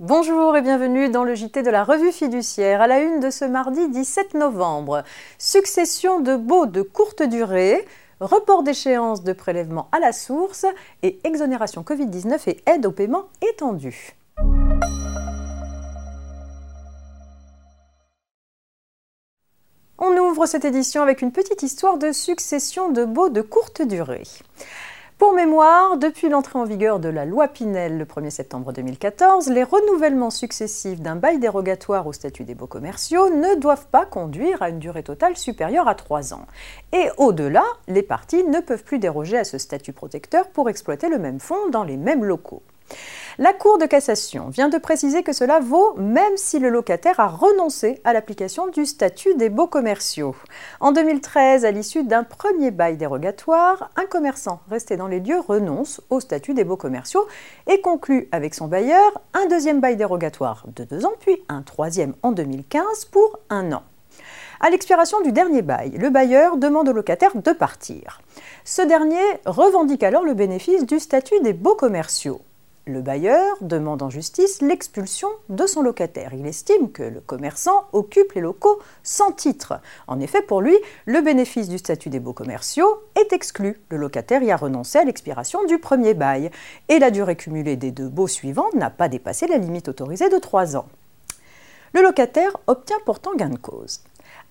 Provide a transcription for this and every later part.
Bonjour et bienvenue dans le JT de la revue fiduciaire à la une de ce mardi 17 novembre. Succession de baux de courte durée, report d'échéance de prélèvement à la source et exonération Covid-19 et aide au paiement étendue. On ouvre cette édition avec une petite histoire de succession de baux de courte durée. Pour mémoire, depuis l'entrée en vigueur de la loi Pinel le 1er septembre 2014, les renouvellements successifs d'un bail dérogatoire au statut des baux commerciaux ne doivent pas conduire à une durée totale supérieure à 3 ans. Et au-delà, les parties ne peuvent plus déroger à ce statut protecteur pour exploiter le même fonds dans les mêmes locaux. La Cour de cassation vient de préciser que cela vaut même si le locataire a renoncé à l'application du statut des baux commerciaux. En 2013, à l'issue d'un premier bail dérogatoire, un commerçant resté dans les lieux renonce au statut des baux commerciaux et conclut avec son bailleur un deuxième bail dérogatoire de deux ans, puis un troisième en 2015 pour un an. À l'expiration du dernier bail, le bailleur demande au locataire de partir. Ce dernier revendique alors le bénéfice du statut des baux commerciaux. Le bailleur demande en justice l'expulsion de son locataire. Il estime que le commerçant occupe les locaux sans titre. En effet, pour lui, le bénéfice du statut des beaux commerciaux est exclu. Le locataire y a renoncé à l'expiration du premier bail. Et la durée cumulée des deux baux suivants n'a pas dépassé la limite autorisée de trois ans. Le locataire obtient pourtant gain de cause.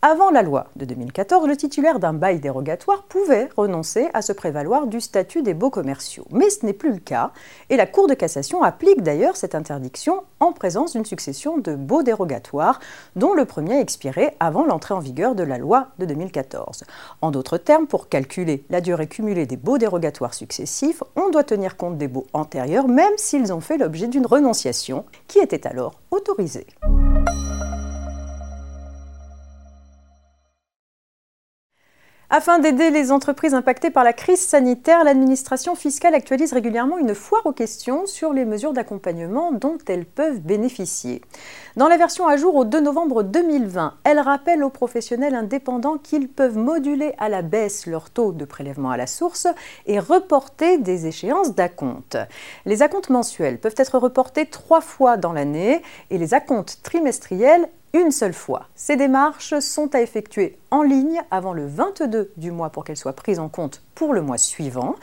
Avant la loi de 2014, le titulaire d'un bail dérogatoire pouvait renoncer à se prévaloir du statut des baux commerciaux. Mais ce n'est plus le cas, et la Cour de cassation applique d'ailleurs cette interdiction en présence d'une succession de baux dérogatoires, dont le premier expiré avant l'entrée en vigueur de la loi de 2014. En d'autres termes, pour calculer la durée cumulée des baux dérogatoires successifs, on doit tenir compte des baux antérieurs, même s'ils ont fait l'objet d'une renonciation qui était alors autorisée. Afin d'aider les entreprises impactées par la crise sanitaire, l'administration fiscale actualise régulièrement une foire aux questions sur les mesures d'accompagnement dont elles peuvent bénéficier. Dans la version à jour au 2 novembre 2020, elle rappelle aux professionnels indépendants qu'ils peuvent moduler à la baisse leur taux de prélèvement à la source et reporter des échéances d'acompte. Les acomptes mensuels peuvent être reportés trois fois dans l'année et les acomptes trimestriels une seule fois. Ces démarches sont à effectuer en ligne avant le 22 du mois pour qu'elles soient prises en compte pour le mois suivant.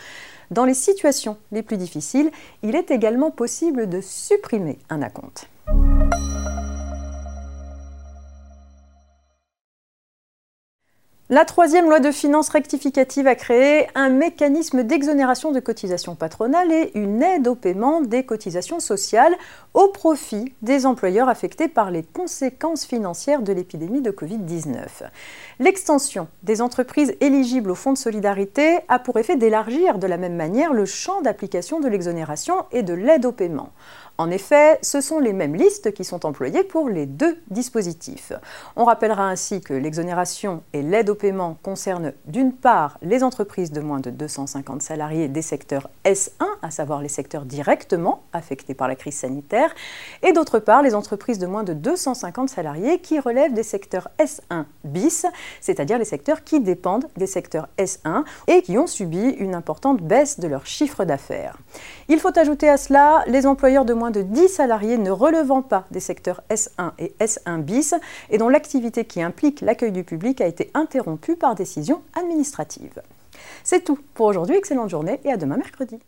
Dans les situations les plus difficiles, il est également possible de supprimer un acompte. La troisième loi de finances rectificative a créé un mécanisme d'exonération de cotisations patronales et une aide au paiement des cotisations sociales au profit des employeurs affectés par les conséquences financières de l'épidémie de Covid-19. L'extension des entreprises éligibles au Fonds de solidarité a pour effet d'élargir de la même manière le champ d'application de l'exonération et de l'aide au paiement. En effet, ce sont les mêmes listes qui sont employées pour les deux dispositifs. On rappellera ainsi que l'exonération et l'aide au paiement concernent d'une part les entreprises de moins de 250 salariés des secteurs S1, à savoir les secteurs directement affectés par la crise sanitaire, et d'autre part les entreprises de moins de 250 salariés qui relèvent des secteurs S1 bis, c'est-à-dire les secteurs qui dépendent des secteurs S1 et qui ont subi une importante baisse de leur chiffre d'affaires. Il faut ajouter à cela les employeurs de moins de 10 salariés ne relevant pas des secteurs S1 et S1 bis et dont l'activité qui implique l'accueil du public a été interrompue par décision administrative. C'est tout pour aujourd'hui, excellente journée et à demain mercredi.